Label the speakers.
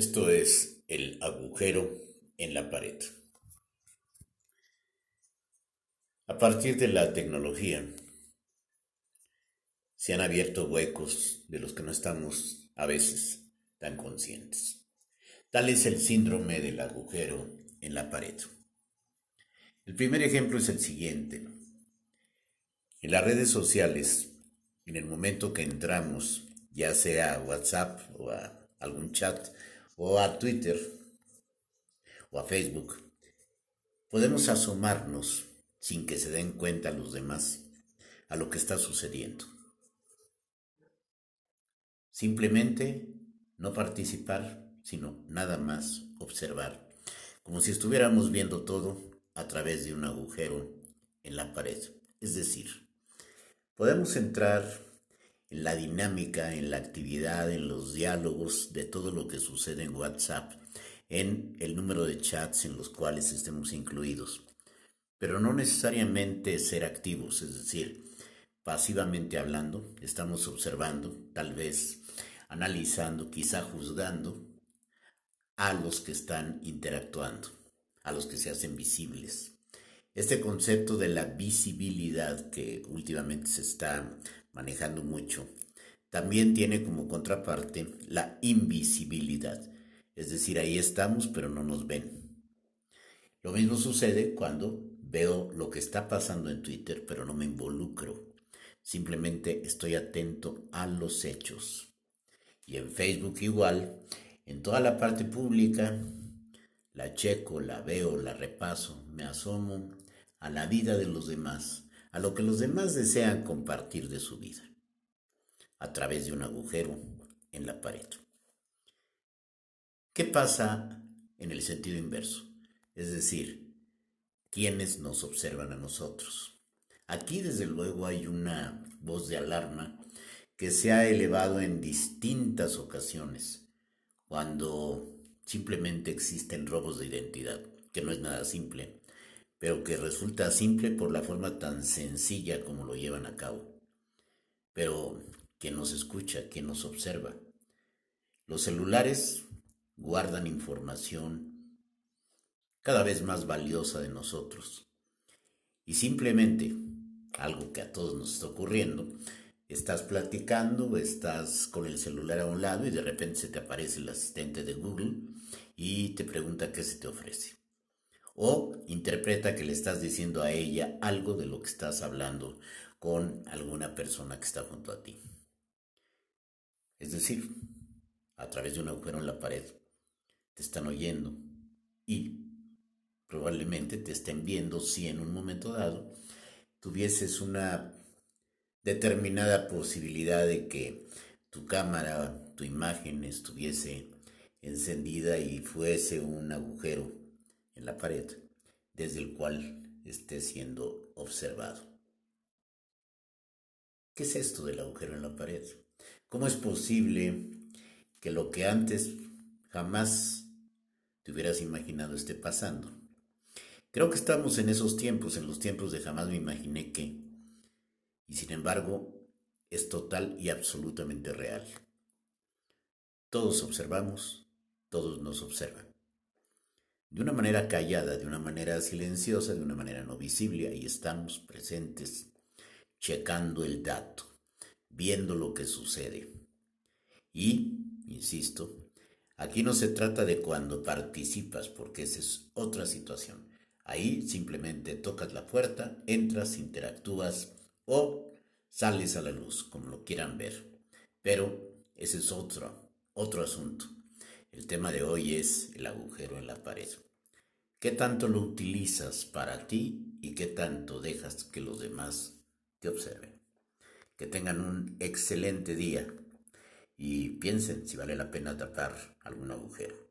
Speaker 1: Esto es el agujero en la pared. A partir de la tecnología se han abierto huecos de los que no estamos a veces tan conscientes. Tal es el síndrome del agujero en la pared. El primer ejemplo es el siguiente. En las redes sociales, en el momento que entramos, ya sea a WhatsApp o a algún chat, o a Twitter o a Facebook, podemos asomarnos sin que se den cuenta los demás a lo que está sucediendo. Simplemente no participar, sino nada más observar, como si estuviéramos viendo todo a través de un agujero en la pared. Es decir, podemos entrar en la dinámica, en la actividad, en los diálogos de todo lo que sucede en WhatsApp, en el número de chats en los cuales estemos incluidos. Pero no necesariamente ser activos, es decir, pasivamente hablando, estamos observando, tal vez analizando, quizá juzgando a los que están interactuando, a los que se hacen visibles. Este concepto de la visibilidad que últimamente se está manejando mucho, también tiene como contraparte la invisibilidad. Es decir, ahí estamos pero no nos ven. Lo mismo sucede cuando veo lo que está pasando en Twitter pero no me involucro. Simplemente estoy atento a los hechos. Y en Facebook igual, en toda la parte pública, la checo, la veo, la repaso, asomo a la vida de los demás a lo que los demás desean compartir de su vida, a través de un agujero en la pared. ¿Qué pasa en el sentido inverso? Es decir, ¿quiénes nos observan a nosotros? Aquí desde luego hay una voz de alarma que se ha elevado en distintas ocasiones, cuando simplemente existen robos de identidad, que no es nada simple, pero que resulta simple por la forma tan sencilla como lo llevan a cabo. Pero, ¿quién nos escucha? ¿Quién nos observa? Los celulares guardan información cada vez más valiosa de nosotros. Y simplemente, algo que a todos nos está ocurriendo, estás platicando, estás con el celular a un lado y de repente se te aparece el asistente de Google y te pregunta qué se te ofrece. O interpreta que le estás diciendo a ella algo de lo que estás hablando con alguna persona que está junto a ti. Es decir, a través de un agujero en la pared, te están oyendo y probablemente te estén viendo si en un momento dado tuvieses una determinada posibilidad de que tu cámara, tu imagen estuviese encendida y fuese un agujero en la pared desde el cual esté siendo observado. ¿Qué es esto del agujero en la pared? ¿Cómo es posible que lo que antes jamás te hubieras imaginado esté pasando? Creo que estamos en esos tiempos, en los tiempos de jamás me imaginé que, y sin embargo, es total y absolutamente real. Todos observamos, todos nos observan de una manera callada, de una manera silenciosa, de una manera no visible. Ahí estamos presentes, checando el dato, viendo lo que sucede. Y, insisto, aquí no se trata de cuando participas, porque esa es otra situación. Ahí simplemente tocas la puerta, entras, interactúas o sales a la luz, como lo quieran ver. Pero ese es otro, otro asunto. El tema de hoy es el agujero en la pared. ¿Qué tanto lo utilizas para ti y qué tanto dejas que los demás te observen? Que tengan un excelente día y piensen si vale la pena tapar algún agujero.